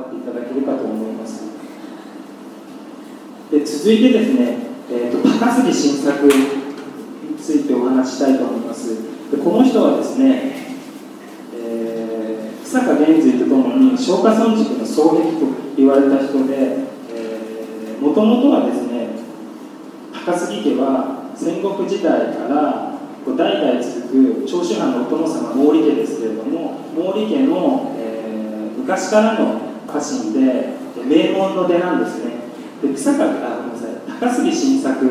っていただけるかと思います。で続いてですね、えーと、高杉晋作についてお話したいと思います。でこの人はですね、えー、草加玄瑞とともに松下村塾の双璧と言われた人でもともとはですね高杉家は戦国時代から代々続く長州藩のお殿様毛利家ですけれども毛利家の、えー、昔からの家臣で名門の出なんですね。で草あごめんなさい。高杉晋作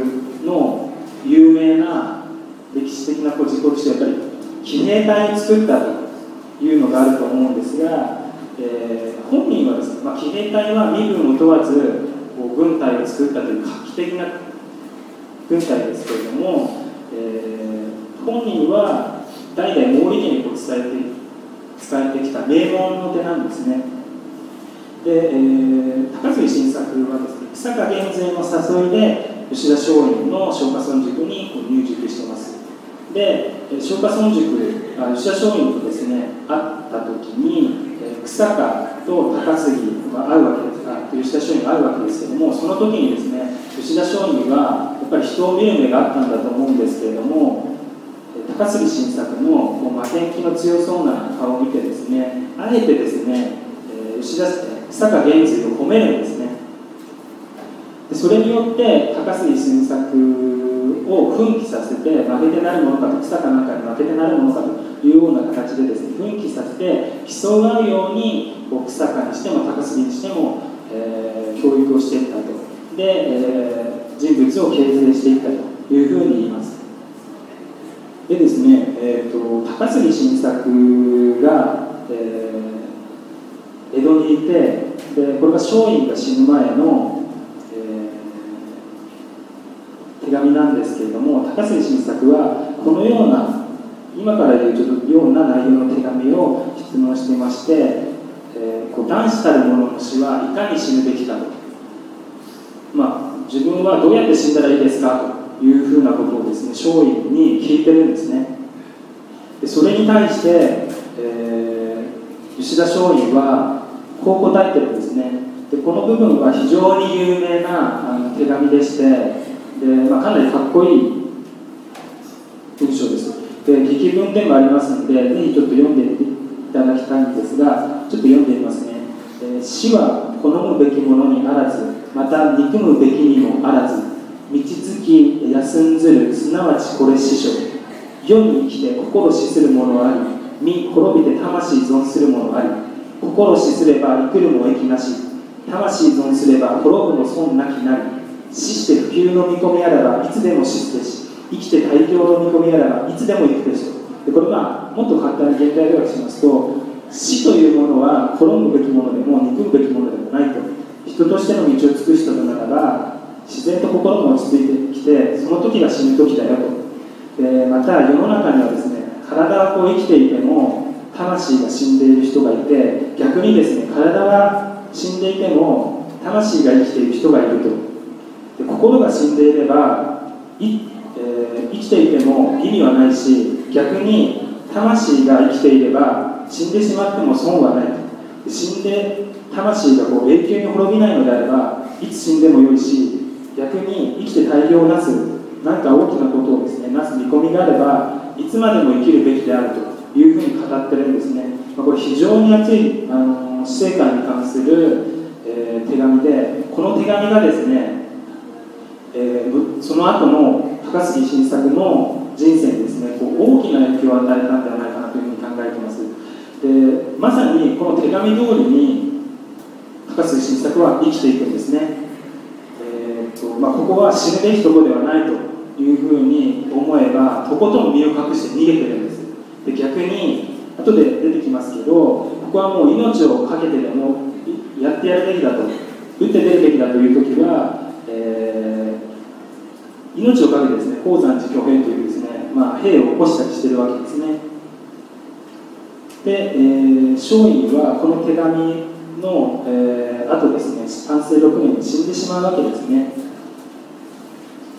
の有名な歴史的なこ事故としてやっぱり騎兵隊を作ったというのがあると思うんですが、えー、本人はですね、まあ、騎兵隊は身分を問わずこう軍隊を作ったという画期的な軍隊ですけれども、えー、本人は代々毛利家にこう伝えて伝えてきた名門の手なんですね。で、えー、高杉晋作はですね草加減税の誘いで吉田松陰の松下村塾に入塾してます。で松下村塾あ吉田松陰とですね会った時に草加と高杉が会うわけです。が吉田松陰が会うわけですけどもその時にですね吉田松陰はやっぱり人を見る目があったんだと思うんですけれども高杉晋作のこう負けん気の強そうな顔を見てですねあえてですね吉田草加源瑞を褒めるんですね。でそれによって高杉晋作を奮起させて負けてなるものかと草かなんかに負けてなるものかというような形でですね奮起させて競い合うように草加にしても高杉にしても、えー、教育をしていったと。で、えー、人物を形成していったというふうに言います。でですね、えーと、高杉晋作が、えー、江戸にいてでこれが松陰が死ぬ前の手紙なんですけれども高杉晋作はこのような今から言うちょっとような内容の手紙を質問していまして、えー、こう男子たる者の死はいかに死ぬべきかと、まあ、自分はどうやって死んだらいいですかというふうなことをですね松陰に聞いてるんですね。でそれに対して、えー、吉田松陰はこう答えてるんですね。でこの部分は非常に有名なあの手紙でしてで、まあ、かなりかっこいい文章です。で劇文でもありますのでぜひちょっと読んでいただきたいんですがちょっと読んでみますね、え死は好むべきものにあらずまた憎むべきにもあらず道つき休んずるすなわちこれ師匠世に生きて心死するものあり身滅びて魂存するものあり心死すれば生くるも益なし。魂存すれば滅ぶも損なきなり。死して普及の見込みあらばいつでも死すべし。生きて大量の見込みあらばいつでも生くべしでこれはもっと簡単に現代ではしますと死というものは滅ぶべきものでも憎むべきものでもないと。人としての道を尽くしたのならば自然と心も落ち着いてきてその時が死ぬ時だよと。でまた世の中にはですね体はこう生きていても魂が死んでいる人がいて逆にですね体は死んでいても魂が生きている人がいると。で心が死んでいればい、えー、生きていても意味はないし逆に魂が生きていれば死んでしまっても損はない。死んで魂がこう永久に滅びないのであればいつ死んでもよいし逆に生きて大量をなす何か大きなことをですねなす見込みがあればいつまでも生きるべきであると。いうふうに語ってるんですね、まあ、これ非常に熱いあの死生観に関する、えー、手紙でこの手紙がですねえー、その後の高杉晋作の人生にですねこう大きな影響を与えたんではないかなというふうに考えてます。でまさにこの手紙通りに高杉晋作は生きていくんですね、えーとまあ、ここは死ぬべきところではないというふうに思えばとことん身を隠して逃げてるんです。で逆に後で出てきますけどここはもう命を懸けてでもやってやるべきだと打って出るべきだという時は、えー命をかけてですね鉱山寺挙兵というですね、まあ、兵を起こしたりしてるわけですね。で、えー、松陰はこの手紙の、えー、あとですね安政6年に死んでしまうわけですね。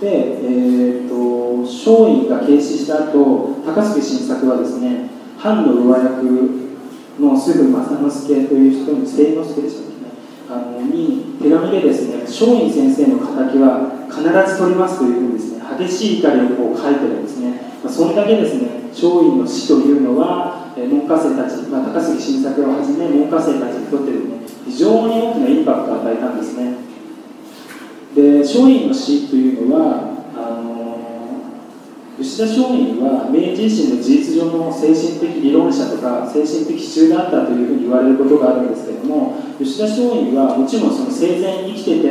で、えーと、松陰が軽視した後高杉晋作はですね藩の上役のすぐ正之助という人に清之助でしたっけあのに手紙でですね松陰先生の敵は必ず取りますというふうにですね激しい怒りをこう書いてるんですね、まあ、それだけですね松陰の死というのは、え門下生たち、まあ、高杉晋作をはじめ門下生たちにとってね非常に大きなインパクトを与えたんですね。で松陰の死というのはあの吉田松陰は明治維新の事実上の精神的理論者とか精神的支柱であったというふうに言われることがあるんですけれども吉田松陰はもちろんその生前生きてて、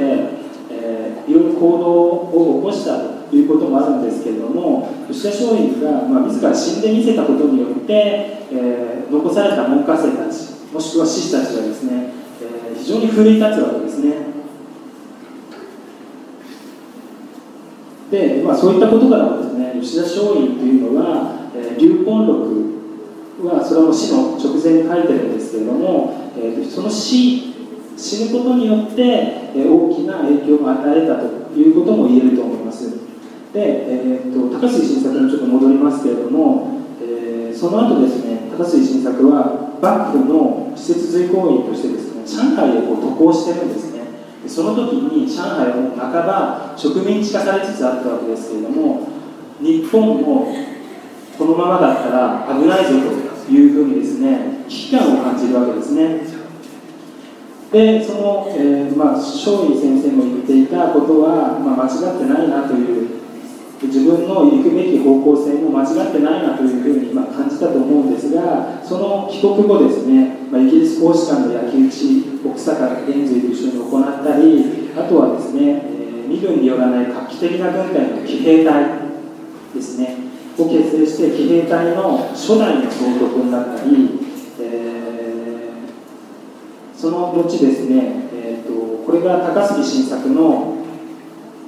えー、いろいろ行動を起こしたということもあるんですけれども吉田松陰が、まあ、自ら死んでみせたことによって、えー、残された門下生たちもしくは志士たちがですね、えー、非常に奮い立つわけですね。で、まあ、そういったことからもですね吉田松陰というのは、えー、流魂録はそれは死の直前に書いてるんですけれども、えー、その死死ぬことによって、え、大きな影響を与えたということも言えると思います。で、えーと、高杉晋作にちょっと戻りますけれども、えー、その後ですね高杉晋作は幕府の施設随行員としてですね上海へこう渡航してるんですその時に上海は半ば植民地化されつつあったわけですけれども日本もこのままだったら危ないぞというふうにですね危機感を感じるわけですね。でその、えーまあ、松陰先生も言っていたことは、まあ、間違ってないなという自分の行くべき方向性も間違ってないなというふうにま感じたと思うんですがその帰国後ですね、まあ、イギリス公使館の焼き討ち奥坂源随と一緒に行ったりあとはですね、えー、身分によらない画期的な軍隊の騎兵隊ですねを結成して騎兵隊の初代の総督になったり、えー、その後ですね、えーと、これが高杉晋作の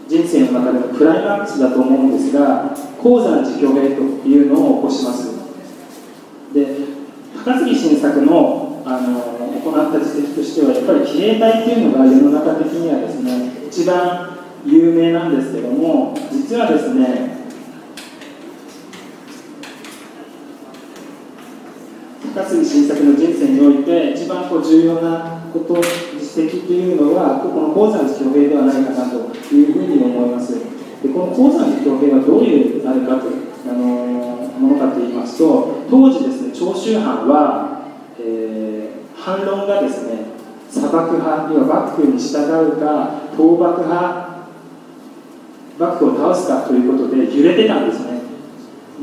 人生の中でのクライマックスだと思うんですが鉱山寺挙兵というのを起こします。で高杉晋作のあの行った実績としてはやっぱり騎兵隊っていうのが世の中的にはですね一番有名なんですけども実はですね高杉晋作の人生において一番こう重要なこと実績というのはこの鉱山寺挙兵ではないかなというふうに思います。でこの鉱山寺挙兵はどういうあれかとあのものかと言いますと当時ですね長州藩は、えー、反論がですね砂漠派要は幕府に従うか倒幕派幕府を倒すかということで揺れてたんですね。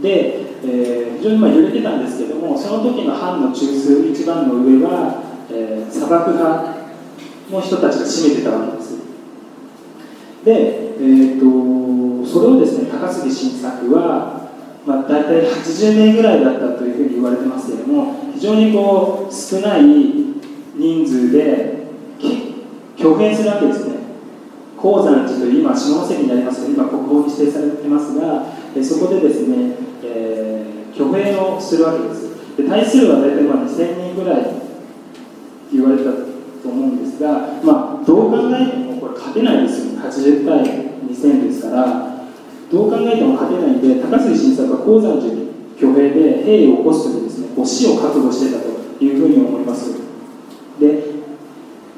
でえー、非常にまあ揺れてたんですけどもその時の藩の中枢一番の上は、えー、砂漠派の人たちが占めてたわけです。で、えーと、それをですね高杉晋作は、まあ、大体80名ぐらいだったというふうに言われてます。非常にこう少ない人数で挙兵するわけですね。鉱山寺という今下関にありますけど今国宝に指定されてますがそこでですね、えー、挙兵をするわけです。で対するは大体まあ2000人ぐらいって言われたと思うんですが、まあ、どう考えてもこれ勝てないですよね。80対2000ですからどう考えても勝てないんで高杉晋作は鉱山寺に挙兵で兵を起こす時ですこう死を覚悟してたというふうに思います。で、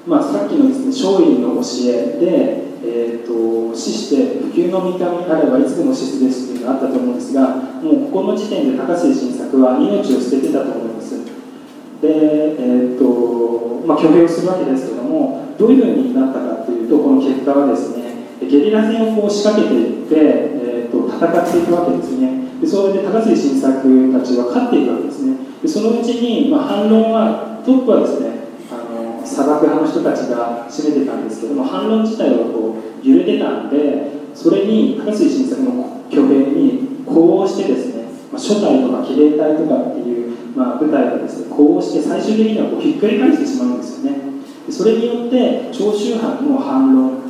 まあ、さっきのですね松陰の教えでえーと、死して不朽の御霊あればいつでも死すですというのがあったと思うんですがもうここの時点で高瀬晋作は命を捨ててたと思います。で、えーとまあ、挙兵するわけですけどもどういうふうになったかというとこの結果はですねゲリラ戦をこう仕掛けていって、えーと、戦っていくわけですね。でそれで高杉晋作たちは勝っていくわけですね。でそのうちに、まあ、反論はトップはですねあの砂漠派の人たちが占めてたんですけども反論自体はこう揺れてたんでそれに高杉晋作の挙兵に呼応してですね、まあ、初代とか騎兵隊とかっていう、まあ、部隊がですね呼応して最終的にはこうひっくり返してしまうんですよね。それによって長州藩の反論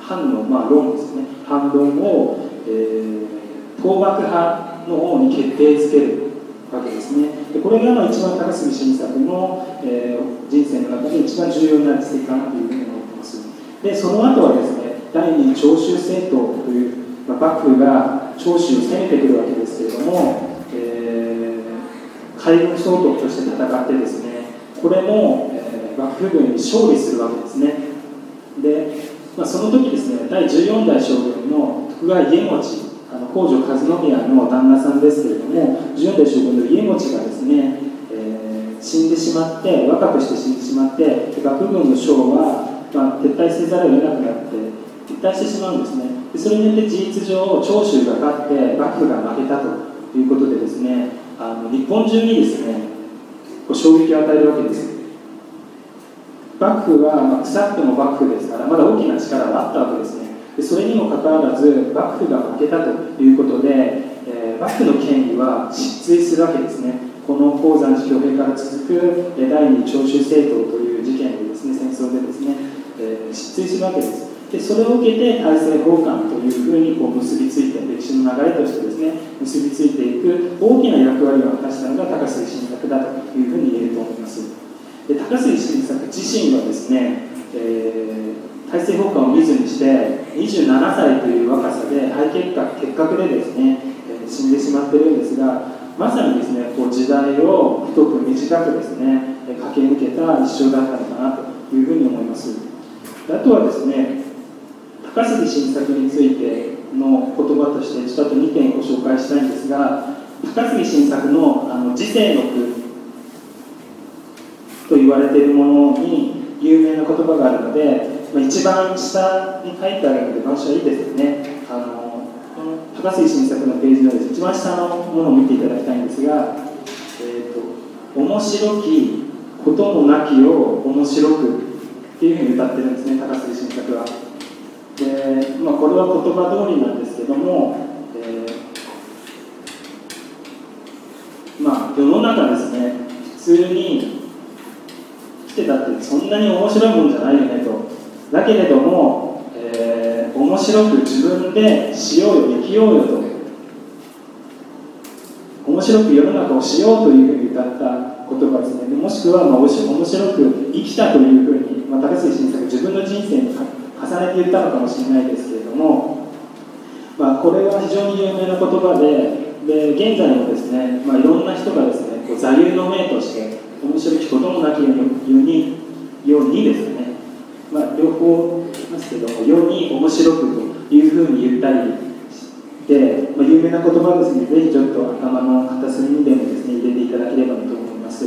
藩のまあ論ですね。反論を、えー、倒幕派の方に決定づける。わけですね。でこれが一番高杉晋作の、えー、人生の中で一番重要な実績かなというふうに思ってます。でその後はですね第二長州政党という、まあ、幕府が長州を攻めてくるわけですけれども、えー、海軍総督として戦ってですねこれも、え幕府軍に勝利するわけですね。で、まあ、その時ですね第14代将軍の徳川家持あの北条和宮の旦那さんですけれども14代将軍の家持がですね、えー、死んでしまって若くして死んでしまって幕府軍の将は、まあ、撤退せざるを得なくなって撤退してしまうんですね。でそれによって事実上長州が勝って幕府が負けたということでですねあの日本中にですねこう衝撃を与えるわけです。幕府は、まあ、腐っても幕府ですからまだ大きな力があったわけですね。でそれにもかかわらず幕府が負けたということで、えー、幕府の権威は失墜するわけですね。この鉱山寺挙兵から続く第二長州政党という事件でですね戦争でですね、えー、失墜するわけです。でそれを受けて大政奉還というふうにこう結びついて歴史の流れとしてですね結びついていく大きな役割を果たしたのが高杉晋作だというふうに言えると思います。で高杉晋作自身はですね、えー、大政奉還を見ずにして27歳という若さで肺結核結核でですね、えー、死んでしまっているんですがまさにですねこう時代を太く短くですね駆け抜けた一生だったのかなというふうに思います。あとはですね高杉晋作についての言葉としてちょっと2点ご紹介したいんですが高杉晋作のあの時世の句と言われているものに有名な言葉があるので、一番下に書いてあるので場所はいいですねあのこの高杉晋作のページの一番下のものを見ていただきたいんですが「えーと、と面白きこともなきを面白く」っていうふうに歌ってるんですね高杉晋作は。で、まあ、これは言葉通りなんですけども、えー、まあ世の中ですね普通に来てたってそんなに面白いもんじゃないよねとだけれども、えー、面白く自分でしようよ生きようよと。面白く世の中をしようというふうに歌った言葉ですね。もしくは、まあ、面白く生きたというふうに、まあ、高杉晋作自分の人生に重ねて言ったのかもしれないですけれども、まあ、これは非常に有名な言葉でで現在もですね、まあ、いろんな人がですねこう座右の銘として面白いこともなきようにようにですね、まあ、両方いますけども世に面白くというふうに言ったりで、まあ、有名な言葉ですね。ぜひちょっと頭の片隅にでもですね入れていただければと思います。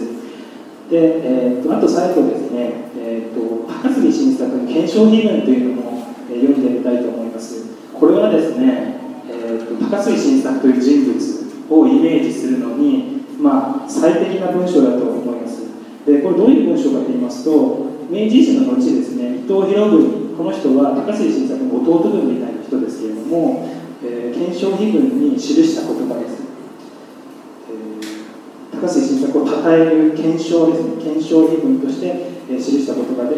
で、えーと、あと最後ですね、えーと、高杉晋作の「検証義文」というのも、え、読んでみたいと思います。これはですね、えーと、高杉晋作という人物をイメージするのに、まあ、最適な文章だと思います。でこれどういう文章かと言いますと明治維新の後ですね伊藤博文この人は高杉晋作の弟分みたいな人ですけれども、えー、検証義文に記した言葉です。え高杉晋作を称える検証ですね。検証義文として、えー、記した言葉で、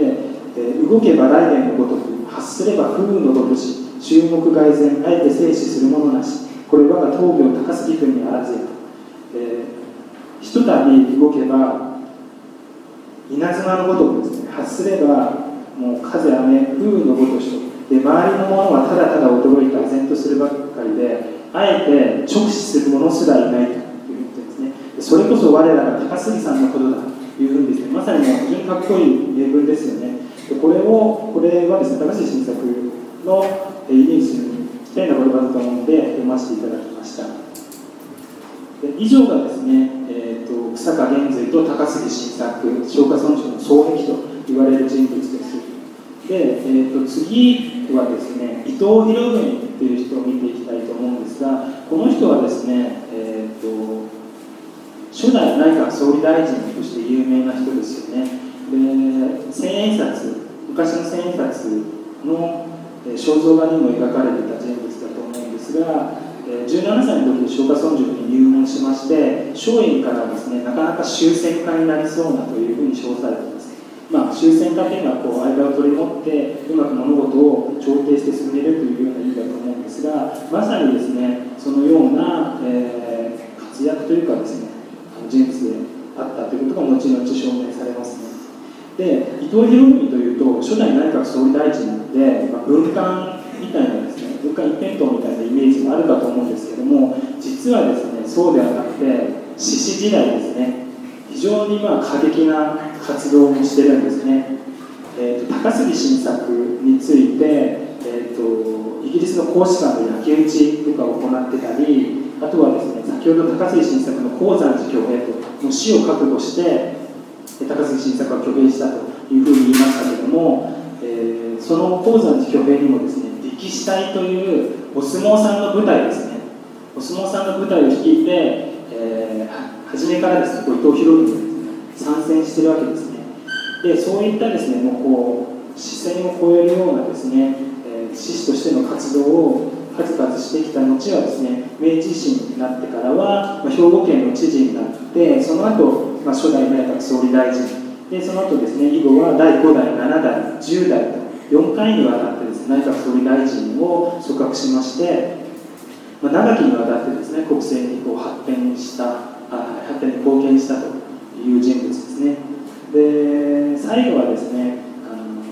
えー、動けば来年のごとく発すれば不運のごとし注目外然あえて静止するものなしこれ我が闘病高杉君にあらずやと、えー、ひとたび動けば稲妻のごとくですね発すればもう風雨不運のごとしと。で周りのものはただただ驚いて唖然とするばかりであえて直視する者すらいないというふうにですね。それこそ我らが高杉さんのことだというふうにですねまさに非常にかっこいい例文ですよね。でこれをこれはですね高杉晋作のイメージにぴったりな言葉だと思うので読ませていただきました。で以上がですね、えーと、草加玄瑞と高杉晋作松下村長の双璧と言われる人物です。で、えーと、次はですね伊藤博文という人を見ていきたいと思うんですがこの人はですね、えーと初代内閣総理大臣として有名な人ですよね。で千円札昔の千円札の肖像画にも描かれてた人物だと思うんですが17歳の時に松下村塾に入門しまして松陰からですねなかなか終戦家になりそうなというふうに称されています。まあ、終戦家というのはこう間を取り持ってうまく物事を調停して進めるというような意味だと思うんですがまさにですねそのような、えー、活躍というかですね人物であったということが後々証明されますね。で伊藤博文というと初代内閣総理大臣なので、まあ、文官みたいなですね文官一辺倒みたいなイメージがあるかと思うんですけども実はですねそうではなくて獅子時代ですね非常にまあ過激な活動もしてるんですね、えーと、高杉晋作について、えーと、イギリスの公使館で焼き討ちとかを行ってたりあとはですね先ほど高杉晋作の鉱山寺挙兵ともう死を覚悟して高杉晋作は挙兵したというふうに言いましたけども、えー、その鉱山寺挙兵にもですね力士隊というお相撲さんの舞台ですね。お相撲さんの舞台を率いて、えー、初めからですね伊藤博文参戦してるわけですね。でそういったですねもうこう視線を超えるようなですね、えー、志士としての活動を数々してきた後はですね明治維新になってからは、まあ、兵庫県の知事になってその後、まあ、初代内閣総理大臣。でその後ですね以後は第5代7代10代と4回にわたってです内閣総理大臣を組閣しましてまあ、長きにわたってですね国政にこう発展したあ発展に貢献したという人物ですね。で最後はですねあの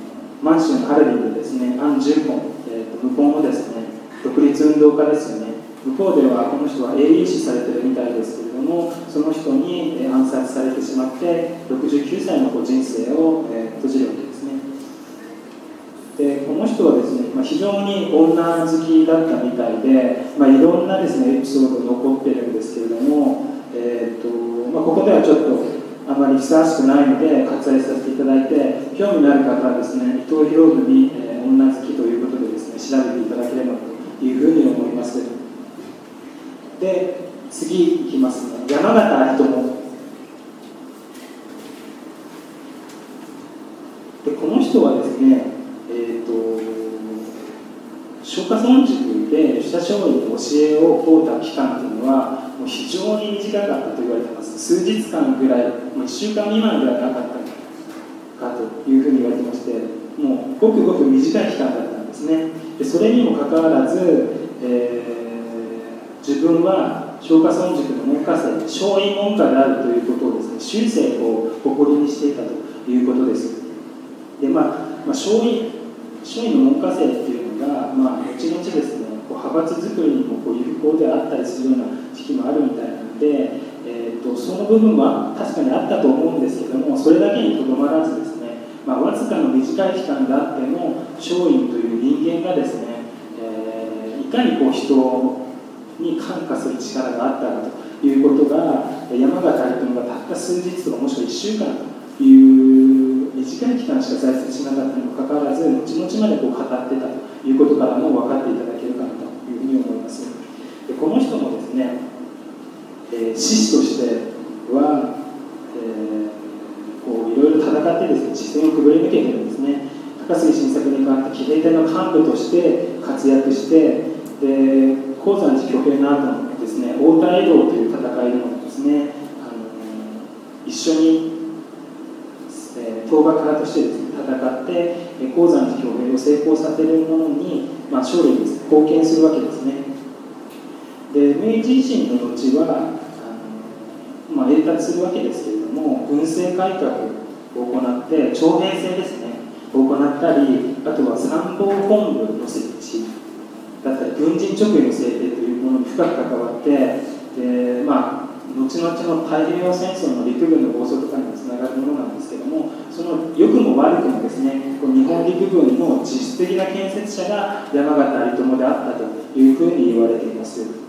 満州のカルビンでですね。アン・ジュンポン、えーと、向こうのですね独立運動家ですよね。向こうではこの人は英雄視されてるみたいですけれどもその人に暗殺されてしまって69歳の人生を、え閉じるわけです。でこの人はですね、まあ、非常に女好きだったみたいで、まあ、いろんなですねエピソード残ってるんですけれども、えーとまあ、ここではちょっとあまりふさわしくないので割愛させていただいて興味のある方はですね伊藤博文、えー、女好きということでですね調べていただければというふうに思いますで次いきますね。山形朋でこの人はですね松下村塾で吉田松陰の教えを請うた期間というのはもう非常に短かったと言われてます。数日間ぐらいもう1週間未満ぐらいなかったかというふうに言われてましてもうごくごく短い期間だったんですね。でそれにもかかわらず、えー、自分は松下村塾の門下生松陰門下であるということをですね終生を誇りにしていたということです。でまあ、まあ、松陰松陰の門下生っていうのが、まあ、後々ですね派閥作りにもこう有効であったりするような時期もあるみたいなので、えーと、その部分は確かにあったと思うんですけどもそれだけにとどまらずですね、まあ、わずかの短い期間であっても松陰という人間がですね、えー、いかにこう人に感化する力があったかということが山形有朋がたった数日とかもしくは1週間という短い期間しか在籍しなかったにもかかわらず後々までこう語ってたということからも分かっていただけるかなというふうに思いますでこの人もですね、えー、志士としては、えー、こういろいろ戦ってですね視線をくぐり抜けてるんですね。高杉晋作に代わって騎兵隊の幹部として活躍してで鉱山寺挙兵の後のですね太田江戸という戦いでもですねあの一緒に、えー、討伐家としてですね戦って鉱山の表現を成功させるものに、まあ、勝利に貢献するわけですね。で明治維新の後はあの、まあ、栄達するわけですけれども軍政改革を行って徴兵制ですねを行ったりあとは参謀本部の設置だったり軍人直位の制定というものに深く関わってで、まあ、後々の太平洋戦争の陸軍の暴走とかにもつながるものなんですけどもその良くも悪くもですねこ日本陸軍の実質的な建設者が山形有朋であったというふうに言われています。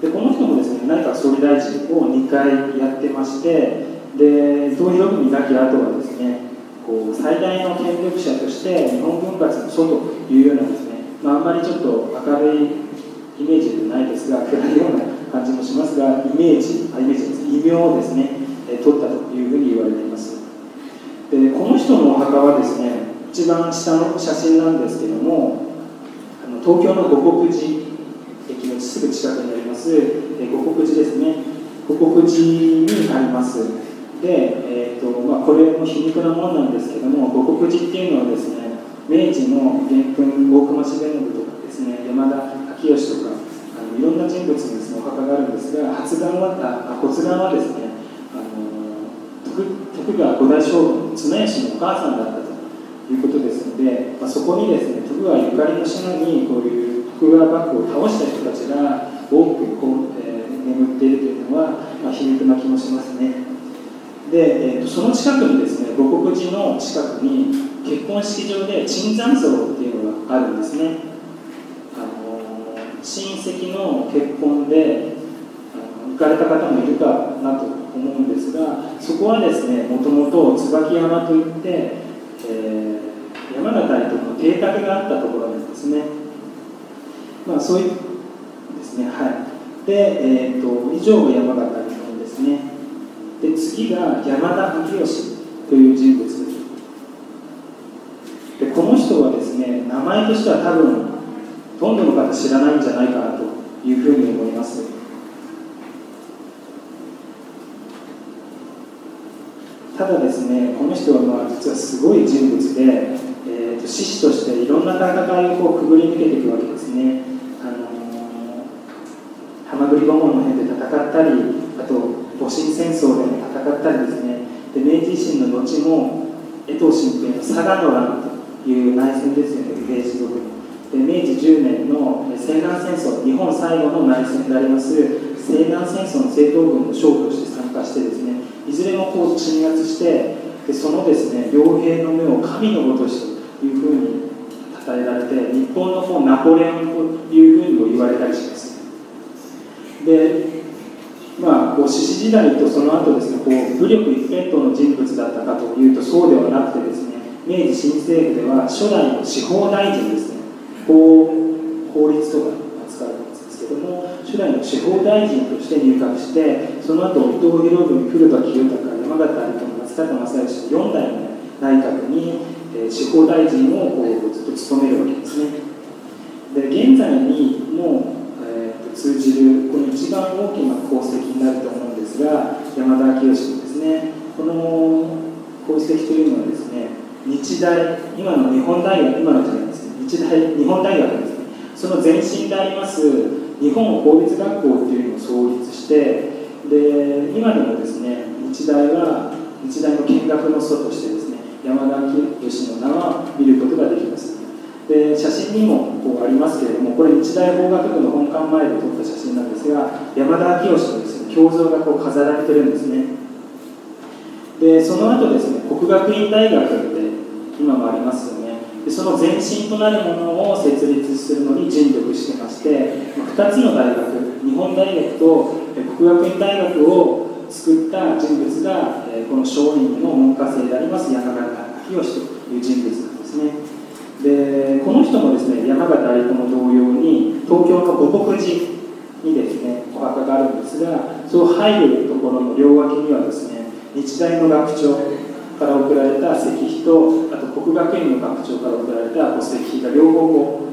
でこの人もですね内閣総理大臣を2回やってましてで東洋軍になき後はですねこう最大の権力者として日本軍閥の祖というようなですね、まあ、あんまりちょっと明るいイメージではないですが暗いような感じもしますがイメージあイメージです異名をですね、え取ったというふうに言われています。でこの人のお墓はですね一番下の写真なんですけどもあの東京の五国寺駅のすぐ近くにあります、え五国寺ですね五国寺にありますで、えーとまあ、これも皮肉なものなんですけども五国寺っていうのはですね明治の元勲大隈重信とかですね山田昭義とかあのいろんな人物のです、ね、お墓があるんですが発願はあ骨願はですねあの徳川五代将軍綱吉のお母さんだったということですので、まあ、そこにですね徳川ゆかりの島にこういう徳川幕府を倒した人たちが多くこう、えー、眠っているというのは、まあ、皮肉な気もしますね。で、えーと、その近くにですね母国寺の近くに結婚式場で椿山荘っていうのがあるんですね。あの親戚の結婚であの行かれた方もいるかなと思うんですがそこはですねもともと椿山といって、えー、山形にとの邸宅があったところなんですね。まあそういうですねはい。で、えーと、以上が山形日本ですね。で次が山田明義という人物です。でこの人はですね名前としては多分ほとんどの方知らないんじゃないかなというふうに思います。ただですねこの人はまあ実はすごい人物で、えーと、獅子としていろんな戦いをこうくぐり抜けていくわけですね、ー、ハマグリボモの辺で戦ったりあと戊辰戦争で戦ったりですね。で明治維新の後も江藤新平の佐賀の乱という内戦ですよね。明治国で明治10年の西南戦争日本最後の内戦であります西南戦争の正統軍の将として参加してですね。いずれもこう鎮圧してでそのですね傭兵の目を神のごとしというふうに称えられて日本のもうナポレオンというふうにも言われたりします。でまあ、こう獅子時代とその後ですねこう武力一辺倒の人物だったかというとそうではなくてですね明治新政府では初代の司法大臣ですね法法律とかに扱われてますけども初代の司法大臣として入閣してその後伊藤博文古田清隆山形有朋松坂正義の4代の内閣に、えー、司法大臣をこうずっと務めるわけですね。で現在に清のですね。この功績というのはですね日大今の日本大学今のじゃないですね。日大日本大学ですね。その前身であります日本法律学校というのを創立してで今でもですね日大は日大の見学の祖としてですね山田清の名は見ることができます。で写真にもこうありますけれどもこれ日大法学部の本館前で撮った写真なんですが山田明義のですね胸像がこう飾られてるんですね。でその後ですね国学院大学って今もありますよね。でその前身となるものを設立するのに尽力してまして2つの大学日本大学と国学院大学を作った人物がこの松陰の門下生であります山形明義という人物なんですね。でこの人もですね山形有朋同様に東京の五国寺にですねお墓があるんですがそう入るところの両脇にはですね日大の学長から送られた石碑とあと国学院の学長から送られた石碑が両方こ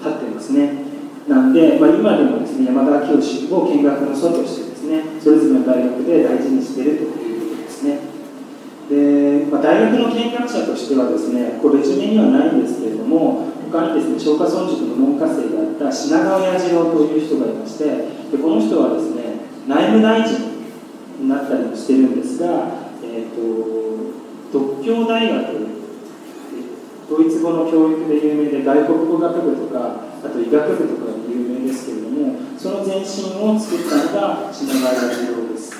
う立ってますね。なんで、まあ、今でもですね山田清を見学の祖としてですねそれぞれの大学で大事にしているということですね。で、まあ、大学の見学者としてはですねこれレジュメにはないんですけれども他にですね松下村塾の門下生であった品川彌次郎という人がいましてでこの人はですね内務大臣になったりもしてるんですが、えーと、独協大学ドイツ語の教育で有名で外国語学部とかあと医学部とかで有名ですけれどもその前身を作ったのが品川彌次郎です。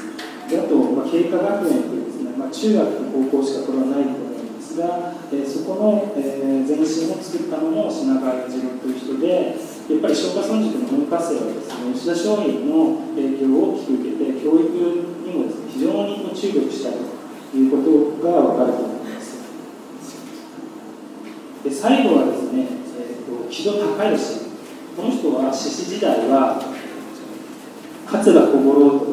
であと、まあ、経過学園というまあ、中学と高校しかこれはないと思うんですが、えー、そこの、えー、前身を作ったのも品川次郎という人でやっぱり松下村塾の文化生はですね吉田松陰の影響を大きく受けて教育にもですね非常に注力したということが分かると思います。で最後はですね、えーと、木戸孝允この人は獅子時代は桂小五郎と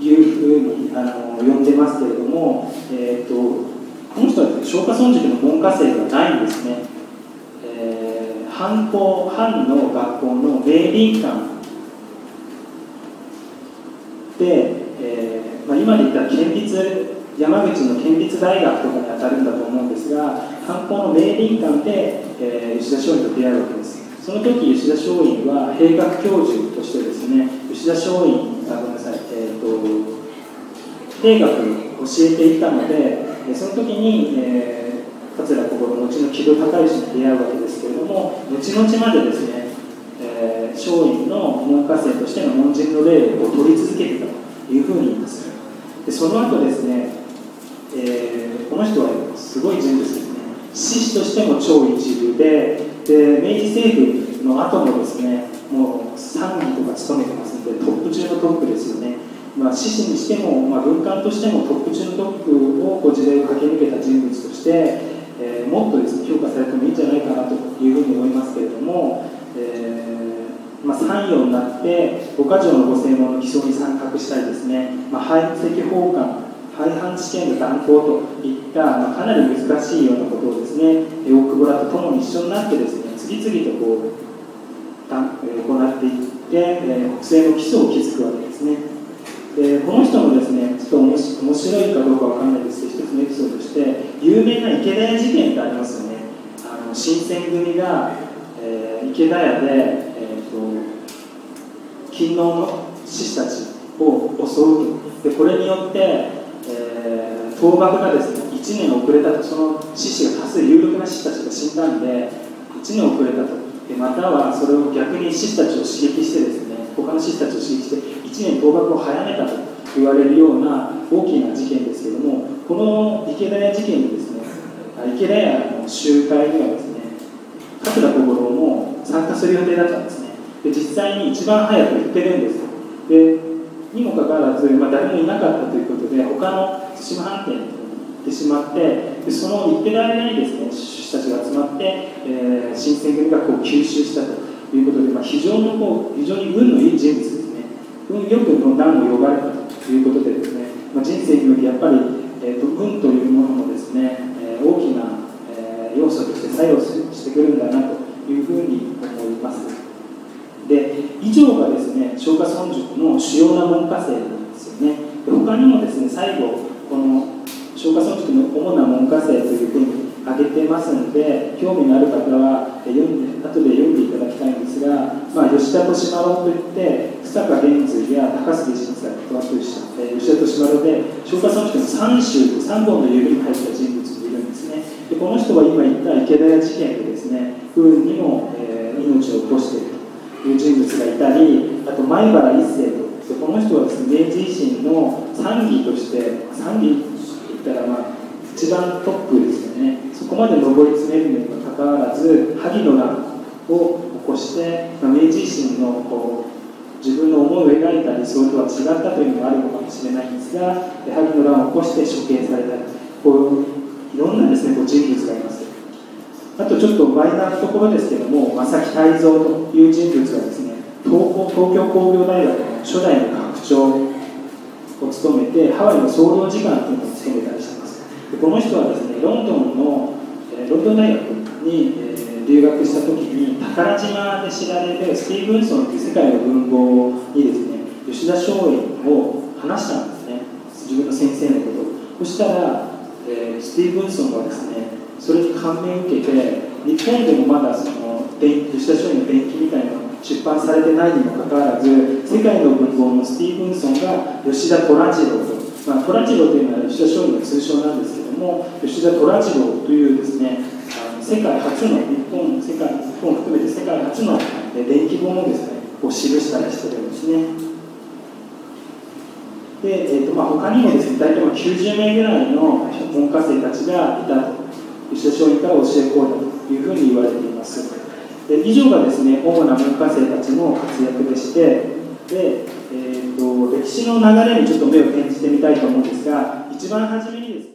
いうふうにあの呼んでますけれども、えーと、この人は松下村塾の文科生ではないんですね、えー、藩の学校の明倫館で、えーまあ、今で言ったら県立山口の県立大学とかに当たるんだと思うんですが藩校の明倫館で、えー、吉田松陰と出会うわけです。その時吉田松陰は兵学教授としてですね吉田松陰あごめんなさい、えーと、兵学を教えていたのでその時に、えー、桂小五郎後の木戸孝允に出会うわけですけれども後々までですね、えー、松陰の門下生としての門人の例を取り続けてたというふうに言います。でその後ですね、えー、この人はすごい人物ですね。志士としても超一流でで明治政府の後もですねもう参議とか務めてますのでトップ中のトップですよね。まあ、にしても、まあ、文官としてもトップ中のトップをこう時代を駆け抜けた人物として、えー、もっとですね評価されてもいいんじゃないかなというふうに思いますけれども、えーまあ、参与になって五箇条のご正門の起草に参画したりですね、まあ、排斥法官廃藩置県の断行といった、まあ、かなり難しいようなことをですね大久保らと共に一緒になってですね次々とこう行っていって、えー、国政の基礎を築くわけですね。でこの人もですねちょっと面白いかどうかわかんないですけど一つのエピソードとして有名な池田屋事件ってありますよね。あの新選組が、えー、池田屋で、えーと、勤労の志士たちを襲うと。でこれによって、えー、倒幕がですね1年遅れたと。その志士が多数有力な志士たちが死んだんで1年遅れたと。でまたはそれを逆に志士たちを刺激してですね他の志士たちを刺激して1年倒幕を早めたと言われるような大きな事件ですけれどもこの池田屋事件にですね池田屋の集会にはですね桂小五郎も参加する予定だったんですね。で実際に一番早く行ってるんですでにもかかわらず、まあ、誰もいなかったということで他の対馬藩店に行ってしまってでその行ってる間にですね志士たちが集まって、えー、新選組がこう吸収したと。いうことで、まあ、非常にこう非常に運のいい人物ですね。運よくこの段を呼ばれたということでですね、まあ、人生においてやっぱり、えーと、運というものもですね、えー、大きな、えー、要素として作用してくるんだなというふうに思います。で以上がですね松下村塾の主要な門下生なんですよね。で他にもですね最後この松下村塾の主な門下生というふうに挙げてますので興味のある方は読んで後で読んでいただきたいんですが、まあ、吉田利丸といって草加玄瑞や高杉晋作とあと吉田利丸で松下村塾の3州3本の指に入った人物がいるんですね。でこの人は今言った池田屋事件でですね不運にも、えー、命を落としているという人物がいたりあと前原一世とこの人はですね明治維新の参議として参議って言ったらまあ一番トップですよね。そこまで上り詰めるにかかわらず萩の乱を起こして、まあ、明治維新のこう自分の思いを描いた理想とは違ったというのがあるのかもしれないんですが萩の乱を起こして処刑されたこういろんなですねこう人物がいます。あとちょっとマイナーなところですけども正木泰造という人物がですね東東京工業大学の初代の学長を務めてハワイの総領事館というのを務めたりしてでこの人はですねロンドンの、えロンドン大学に、え留学した時に宝島で知られるスティーブンソンという世界の文豪にですね吉田松陰を話したんですね。自分の先生のこと。そしたら、え、スティーブンソンはですねそれに感銘を受けて日本でもまだその吉田松陰の伝記みたいな出版されてないにもかかわらず世界の文豪のスティーブンソンが吉田虎次郎とまあ、虎次郎というのは吉田松陰の通称なんですけども吉田虎次郎というですね世界初の日本世界日本を含めて世界初の電気本をですねこう記したりしてるんですね。で、えーとまあ、他にもですね大体90名ぐらいの門下生たちがいたと吉田松陰から教え込んだというふうに言われています。で以上がですね主な門下生たちの活躍でしてでえーと、歴史の流れにちょっと目を転じてみたいと思うんですが一番初めにですね